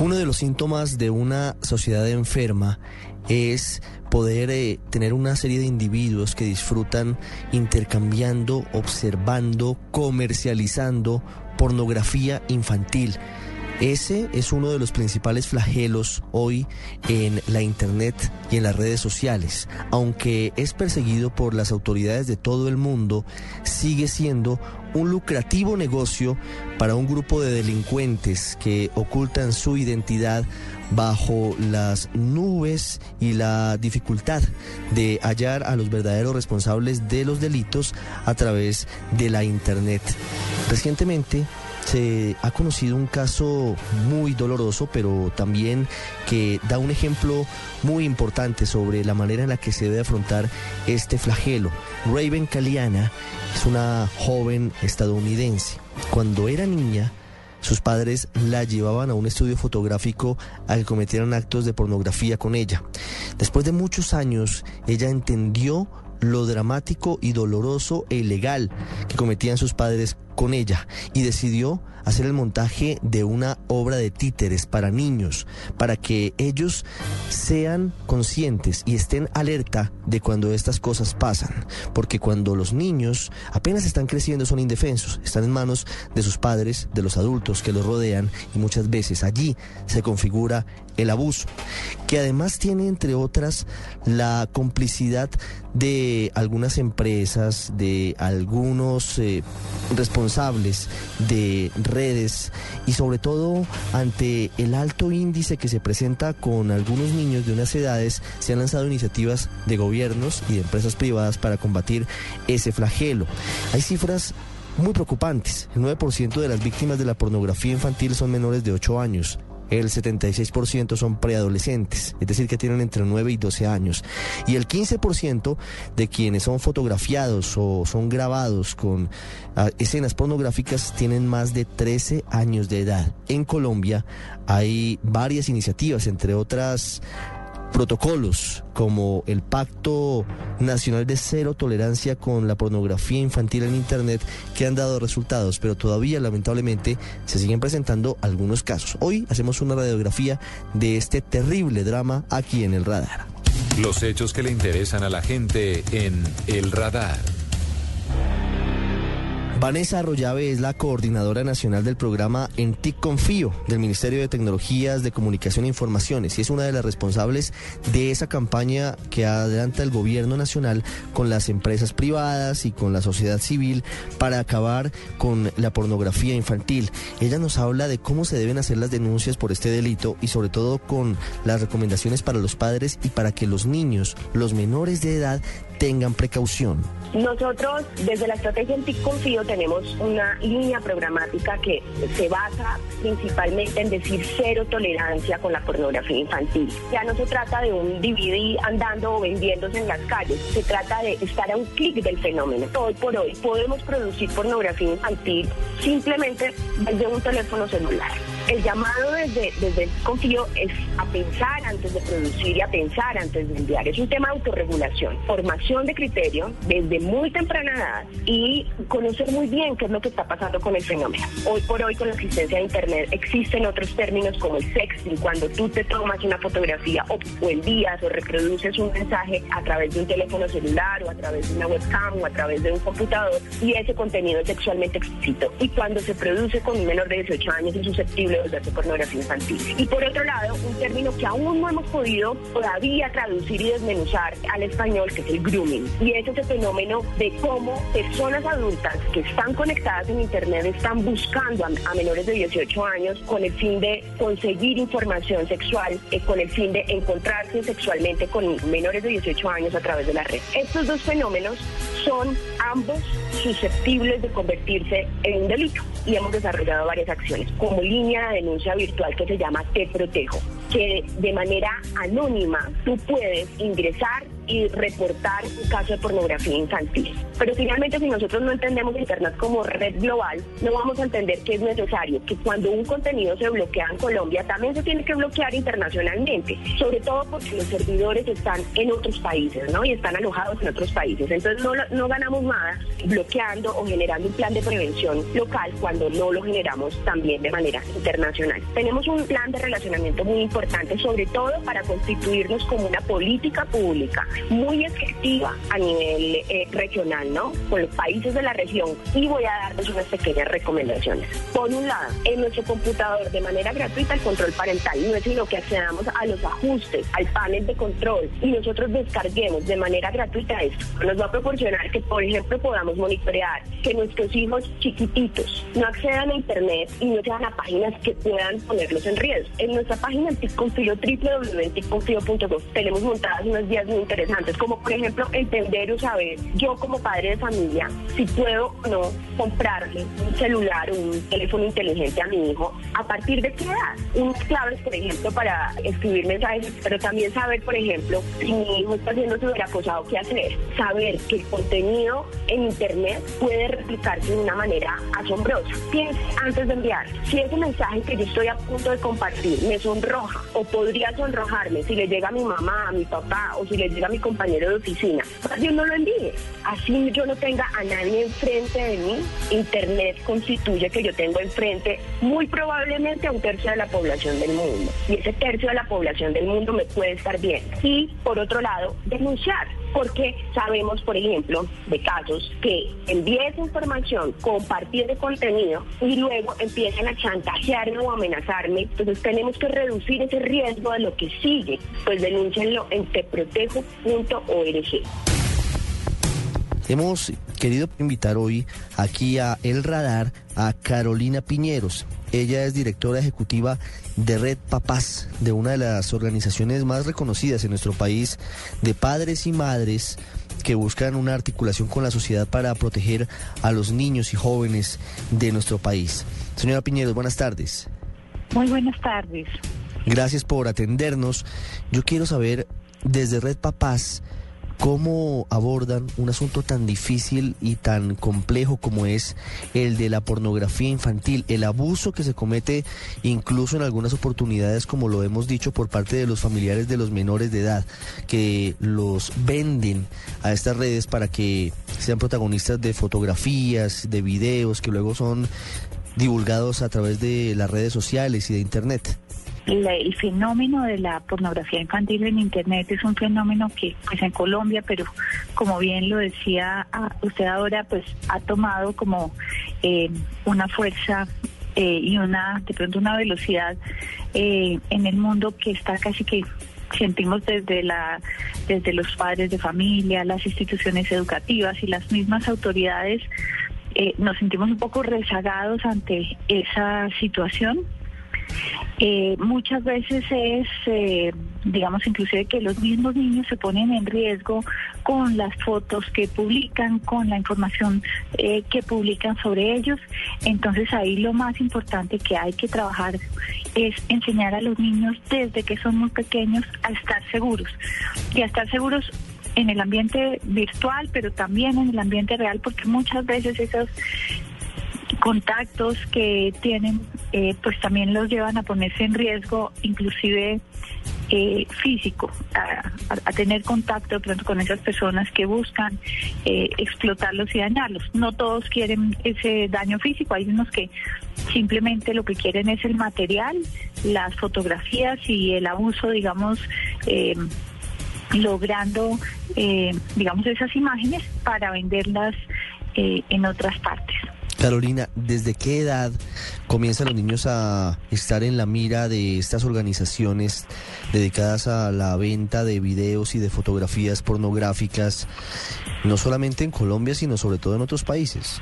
Uno de los síntomas de una sociedad enferma es poder eh, tener una serie de individuos que disfrutan intercambiando, observando, comercializando pornografía infantil. Ese es uno de los principales flagelos hoy en la Internet y en las redes sociales. Aunque es perseguido por las autoridades de todo el mundo, sigue siendo un lucrativo negocio para un grupo de delincuentes que ocultan su identidad bajo las nubes y la dificultad de hallar a los verdaderos responsables de los delitos a través de la Internet. Recientemente, se ha conocido un caso muy doloroso, pero también que da un ejemplo muy importante sobre la manera en la que se debe afrontar este flagelo. Raven Caliana es una joven estadounidense. Cuando era niña, sus padres la llevaban a un estudio fotográfico a que cometieran actos de pornografía con ella. Después de muchos años, ella entendió lo dramático y doloroso e ilegal que cometían sus padres con ella y decidió hacer el montaje de una obra de títeres para niños, para que ellos sean conscientes y estén alerta de cuando estas cosas pasan, porque cuando los niños apenas están creciendo son indefensos, están en manos de sus padres, de los adultos que los rodean y muchas veces allí se configura el abuso, que además tiene entre otras la complicidad de algunas empresas, de algunos eh, responsables de redes y sobre todo ante el alto índice que se presenta con algunos niños de unas edades, se han lanzado iniciativas de gobiernos y de empresas privadas para combatir ese flagelo. Hay cifras muy preocupantes. El 9% de las víctimas de la pornografía infantil son menores de 8 años el 76% son preadolescentes, es decir, que tienen entre 9 y 12 años. Y el 15% de quienes son fotografiados o son grabados con ah, escenas pornográficas tienen más de 13 años de edad. En Colombia hay varias iniciativas, entre otras protocolos como el Pacto Nacional de Cero Tolerancia con la Pornografía Infantil en Internet que han dado resultados, pero todavía lamentablemente se siguen presentando algunos casos. Hoy hacemos una radiografía de este terrible drama aquí en el radar. Los hechos que le interesan a la gente en el radar. Vanessa Arroyave es la coordinadora nacional del programa En TIC Confío del Ministerio de Tecnologías de Comunicación e Informaciones y es una de las responsables de esa campaña que adelanta el gobierno nacional con las empresas privadas y con la sociedad civil para acabar con la pornografía infantil. Ella nos habla de cómo se deben hacer las denuncias por este delito y sobre todo con las recomendaciones para los padres y para que los niños, los menores de edad, tengan precaución. Nosotros desde la estrategia en TIC Confío tenemos una línea programática que se basa principalmente en decir cero tolerancia con la pornografía infantil. Ya no se trata de un DVD andando o vendiéndose en las calles, se trata de estar a un clic del fenómeno. Hoy por hoy podemos producir pornografía infantil simplemente desde un teléfono celular. El llamado desde, desde el confío es a pensar antes de producir y a pensar antes de enviar. Es un tema de autorregulación, formación de criterio desde muy temprana edad y conocer muy bien qué es lo que está pasando con el fenómeno. Hoy por hoy con la existencia de Internet existen otros términos como el sexting, cuando tú te tomas una fotografía o, envías o reproduces un mensaje a través de un teléfono celular o a través de una webcam o a través de un computador y ese contenido es sexualmente explícito. Y cuando se produce con un menor de 18 años es susceptible de pornografía infantil. Y por otro lado, un término que aún no hemos podido todavía traducir y desmenuzar al español, que es el grooming. Y es ese fenómeno de cómo personas adultas que están conectadas en Internet están buscando a, menores de 18 años con el fin de conseguir información sexual, eh, con el fin de encontrarse sexualmente con menores de 18 años a través de la red. Estos dos fenómenos son ambos susceptibles de convertirse en un delito. Y hemos desarrollado varias acciones como línea de denuncia virtual que se llama Te Protejo, que de manera anónima tú puedes ingresar y reportar un caso de pornografía infantil. Pero finalmente si nosotros no entendemos Internet como red global, no vamos a entender que es necesario que cuando un contenido se bloquea en Colombia, también se tiene que bloquear internacionalmente, sobre todo porque los servidores están en otros países, ¿no? Y están alojados en otros países. Entonces no, no ganamos nada bloqueando o generando un plan de prevención local cuando no lo generamos también de manera internacional. Tenemos un plan de relacionamiento muy importante, sobre todo para constituirnos como una política pública muy efectiva a nivel eh, regional, ¿no? Con los países de la región. Y voy a darles unas pequeñas recomendaciones. Por un lado, en nuestro computador de manera gratuita el control parental. No es sino que accedamos a los ajustes, al panel de control y nosotros descarguemos de manera gratuita esto. Nos va a proporcionar que, por ejemplo, podamos monitorear que nuestros hijos chiquititos no accedan a Internet y no sean a páginas que puedan ponerlos en riesgo. En nuestra página TICConfío, www.ticconfío.gov, tenemos montadas unas guías muy interesantes, como por ejemplo entender o saber yo como padre de familia si puedo o no comprarle un celular un teléfono inteligente a mi hijo, a partir de qué edad. Unas claves, por ejemplo, para escribir mensajes, pero también saber, por ejemplo, si mi hijo está siendo acosado, qué hacer. Saber que el contenido en Internet puede replicarse de una manera asombrosa. Piense antes de enviar, si ese mensaje que yo estoy a punto de compartir me sonroja o podría sonrojarme si le llega a mi mamá, a mi papá o si le llega a mi compañero de oficina, más bien no lo envíe. Así yo no tenga a nadie enfrente de mí, Internet constituye que yo tengo enfrente muy probablemente a un tercio de la población del mundo. Y ese tercio de la población del mundo me puede estar bien. Y por otro lado, denunciar porque sabemos, por ejemplo, de casos que envíe esa información, compartir contenido y luego empiezan a chantajearme o amenazarme. Entonces tenemos que reducir ese riesgo de lo que sigue. Pues denúncienlo en teprotejo.org. Hemos querido invitar hoy aquí a El Radar a Carolina Piñeros. Ella es directora ejecutiva de Red Papás, de una de las organizaciones más reconocidas en nuestro país de padres y madres que buscan una articulación con la sociedad para proteger a los niños y jóvenes de nuestro país. Señora Piñeros, buenas tardes. Muy buenas tardes. Gracias por atendernos. Yo quiero saber desde Red Papás, ¿Cómo abordan un asunto tan difícil y tan complejo como es el de la pornografía infantil, el abuso que se comete incluso en algunas oportunidades, como lo hemos dicho, por parte de los familiares de los menores de edad, que los venden a estas redes para que sean protagonistas de fotografías, de videos, que luego son divulgados a través de las redes sociales y de Internet? El fenómeno de la pornografía infantil en Internet es un fenómeno que pues en Colombia, pero como bien lo decía ah, usted ahora, pues ha tomado como eh, una fuerza eh, y una de pronto una velocidad eh, en el mundo que está casi que sentimos desde la desde los padres de familia, las instituciones educativas y las mismas autoridades nos sentimos un poco rezagados ante esa situación eh, muchas veces es, eh, digamos, inclusive que los mismos niños se ponen en riesgo con las fotos que publican, con la información eh, que publican sobre ellos. Entonces ahí lo más importante que hay que trabajar es enseñar a los niños desde que son muy pequeños a estar seguros y a estar seguros en el ambiente virtual, pero también en el ambiente real, porque muchas veces esos contactos que tienen, eh, pues también los llevan a ponerse en riesgo, inclusive eh, físico, a, tener contacto con esas personas que buscan eh, explotarlos y dañarlos. No todos quieren ese daño físico, hay unos que simplemente lo que quieren es el material, las fotografías y el abuso, digamos, logrando, digamos, esas imágenes para venderlas en otras partes. Carolina, ¿desde qué edad comienzan los niños a estar en la mira de estas organizaciones dedicadas a la venta de videos y de fotografías pornográficas, no solamente en Colombia, sino sobre todo en otros países?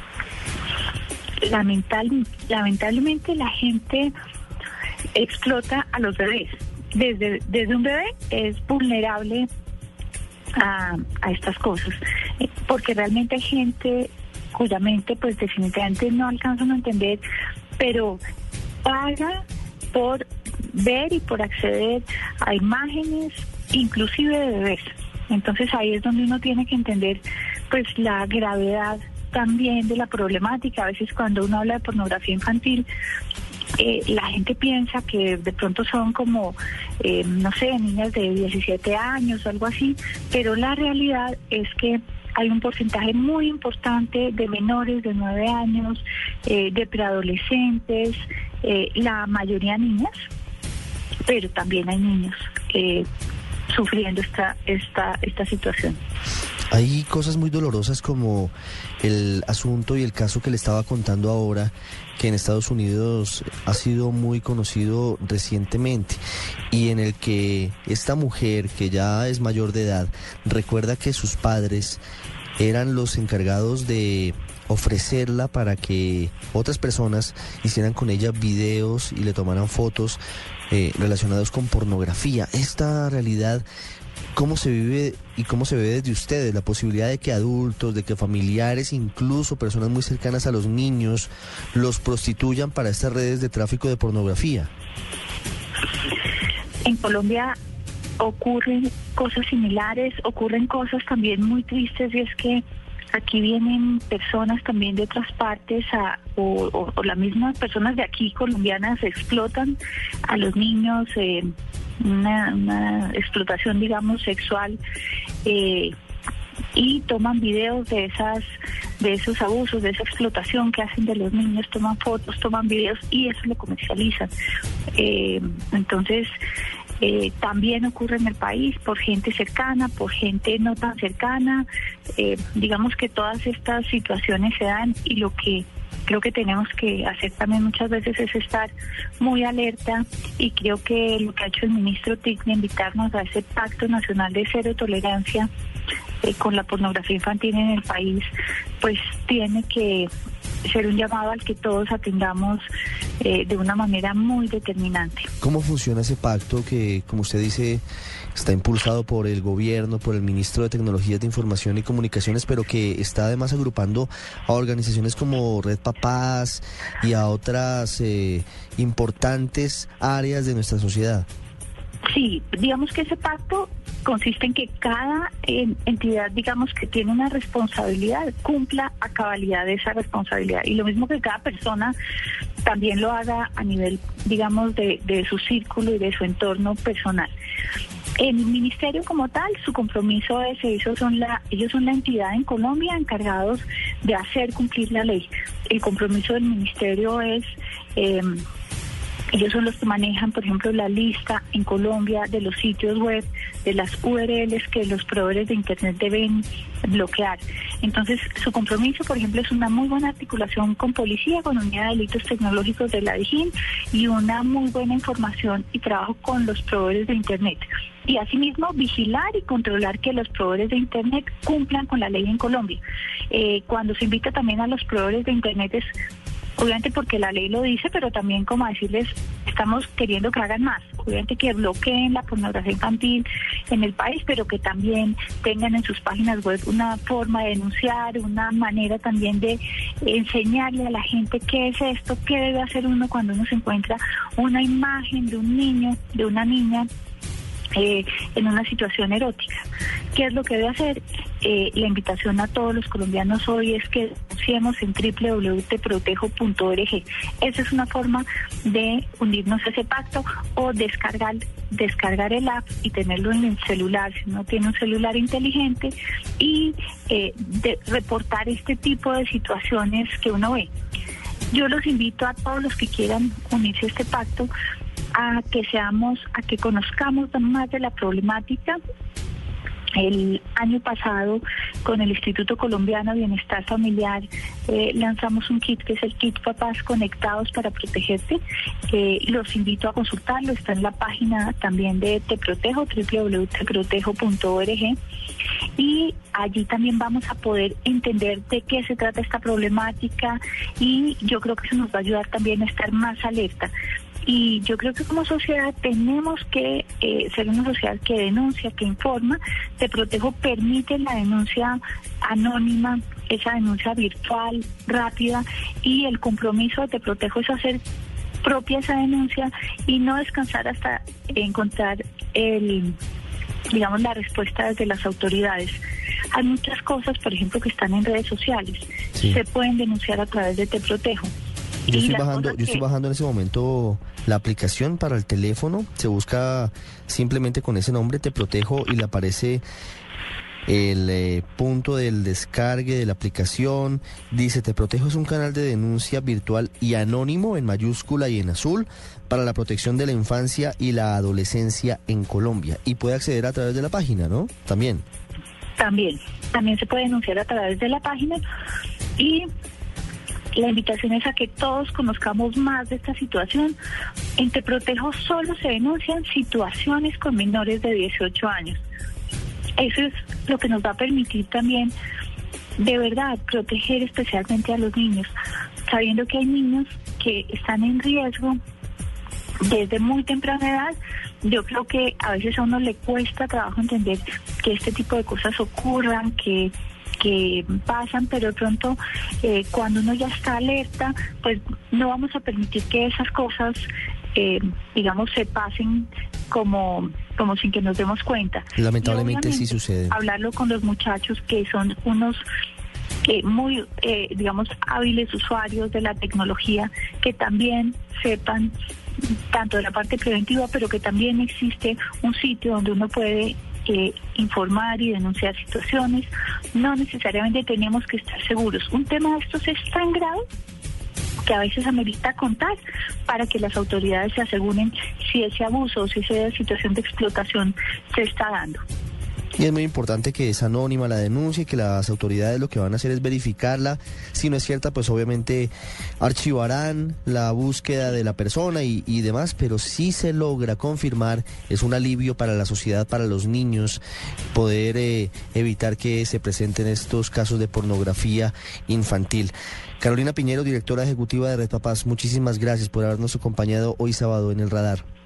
Lamentablemente la gente explota a los bebés. Desde, desde un bebé es vulnerable a, a estas cosas, porque realmente hay gente cuya pues definitivamente no alcanzan a entender, pero paga por ver y por acceder a imágenes, inclusive de bebés. Entonces ahí es donde uno tiene que entender pues la gravedad también de la problemática. A veces cuando uno habla de pornografía infantil, eh, la gente piensa que de pronto son como, eh, no sé, niñas de 17 años o algo así, pero la realidad es que hay un porcentaje muy importante de menores de 9 años, eh, de preadolescentes, la mayoría niñas, pero también hay niños sufriendo esta, esta, esta situación. Hay cosas muy dolorosas como el asunto y el caso que le estaba contando ahora, que en Estados Unidos ha sido muy conocido recientemente y en el que esta mujer, que ya es mayor de edad, recuerda que sus padres eran los encargados de ofrecerla para que otras personas hicieran con ella videos y le tomaran fotos eh, relacionados con pornografía. Esta realidad ¿Cómo se vive y cómo se ve desde ustedes la posibilidad de que adultos, de que familiares, incluso personas muy cercanas a los niños, los prostituyan para estas redes de tráfico de pornografía? En Colombia ocurren cosas similares, ocurren cosas también muy tristes y es que aquí vienen personas también de otras partes o, las mismas personas de aquí colombianas explotan a los niños. Eh, una, explotación, digamos, sexual. Eh, y toman videos de esas de esos abusos, de esa explotación que hacen de los niños, toman fotos, toman videos y eso lo comercializan. Eh, entonces, eh, también ocurre en el país por gente cercana, por gente no tan cercana. digamos que todas estas situaciones se dan y lo que creo que tenemos que hacer también muchas veces es estar muy alerta y creo que lo que ha hecho el ministro TIC invitarnos a ese pacto nacional de cero tolerancia eh, con la pornografía infantil en el país, pues tiene que ser un llamado al que todos atendamos eh, de una manera muy determinante. ¿Cómo funciona ese pacto que, como usted dice, está impulsado por el gobierno, por el ministro de Tecnologías de Información y Comunicaciones, pero que está además agrupando a organizaciones como Red Papás y a otras eh, importantes áreas de nuestra sociedad? Sí, digamos que ese pacto consiste en que cada entidad, digamos que tiene una responsabilidad, cumpla a cabalidad esa responsabilidad. Y lo mismo que cada persona también lo haga a nivel, digamos, de, de su círculo y de su entorno personal. El ministerio como tal, su compromiso es, ellos son la, ellos son la entidad en Colombia encargados de hacer cumplir la ley. El compromiso del ministerio es eh, ellos son los que manejan, por ejemplo, la lista en Colombia de los sitios web, de las URLs que los proveedores de Internet deben bloquear. Entonces, su compromiso, por ejemplo, es una muy buena articulación con policía, con unidad de delitos tecnológicos de la DIGIN y una muy buena información y trabajo con los proveedores de Internet. Y asimismo, vigilar y controlar que los proveedores de Internet cumplan con la ley en Colombia. Eh, cuando se invita también a los proveedores de Internet es obviamente porque la ley lo dice, pero también como decirles, estamos queriendo que hagan más, obviamente que bloqueen la pornografía infantil en el país, pero que también tengan en sus páginas web una forma de denunciar, una manera también de enseñarle a la gente qué es esto, qué debe hacer uno cuando uno se encuentra una imagen de un niño, de una niña eh, en una situación erótica. ¿Qué es lo que debe hacer? Eh, la invitación a todos los colombianos hoy es que denunciemos en www.teprotejo.org. Esa es una forma de unirnos a ese pacto o descargar, descargar el app y tenerlo en el celular, si uno tiene un celular inteligente, y eh, reportar este tipo de situaciones que uno ve. Yo los invito a todos los que quieran unirse a este pacto a que seamos, a que conozcamos más de la problemática. El año pasado, con el Instituto Colombiano Bienestar Familiar, eh, lanzamos un kit que es el kit Papás Conectados para Protegerte. Eh, los invito a consultarlo, está en la página también de Te Protejo, www.teprotejo.org. Y allí también vamos a poder entender de qué se trata esta problemática y yo creo que eso nos va a ayudar también a estar más alerta. Y yo creo que como sociedad tenemos que eh, ser una sociedad que denuncia, que informa. Te Protejo permite la denuncia anónima, esa denuncia virtual, rápida, y el compromiso de Te Protejo es hacer propia esa denuncia y no descansar hasta encontrar el digamos, la respuesta desde las autoridades. Hay muchas cosas, por ejemplo, que están en redes sociales. Se pueden denunciar a través de Te Protejo. Yo estoy bajando, yo estoy bajando en ese momento la aplicación para el teléfono. Se busca simplemente con ese nombre Te Protejo y le aparece el eh, punto del descargue de la aplicación. Dice, Te Protejo es un canal de denuncia virtual y anónimo en mayúscula y en azul para la protección de la infancia y la adolescencia en Colombia. Y puede acceder a través de la página, ¿no? También. También. También se puede denunciar a través de la página y la invitación es a que todos conozcamos más de esta situación. En Te Protejo solo se denuncian situaciones con menores de 18 años. Eso es lo que nos va a permitir también, de verdad, proteger especialmente a los niños, sabiendo que hay niños que están en riesgo desde muy temprana edad. Yo creo que a veces a uno le cuesta trabajo entender que este tipo de cosas ocurran, que que pasan, pero de pronto eh, cuando uno ya está alerta, pues no vamos a permitir que esas cosas, eh, digamos, se pasen como, como sin que nos demos cuenta. Lamentablemente sí sucede. Hablarlo con los muchachos que son unos eh, muy, eh, digamos, hábiles usuarios de la tecnología, que también sepan tanto de la parte preventiva, pero que también existe un sitio donde uno puede eh, informar y denunciar situaciones. No necesariamente tenemos que estar seguros. Un tema de estos es tan grave que a veces amerita contar para que las autoridades se aseguren si ese abuso o si esa situación de explotación se está dando. Y es muy importante que es anónima la denuncia y que las autoridades lo que van a hacer es verificarla. Si no es cierta, pues obviamente archivarán la búsqueda de la persona y, demás, pero si se logra confirmar, es un alivio para la sociedad, para los niños, poder eh, evitar que se presenten estos casos de pornografía infantil. Carolina Piñero, directora ejecutiva de Red Papás, muchísimas gracias por habernos acompañado hoy sábado en el radar.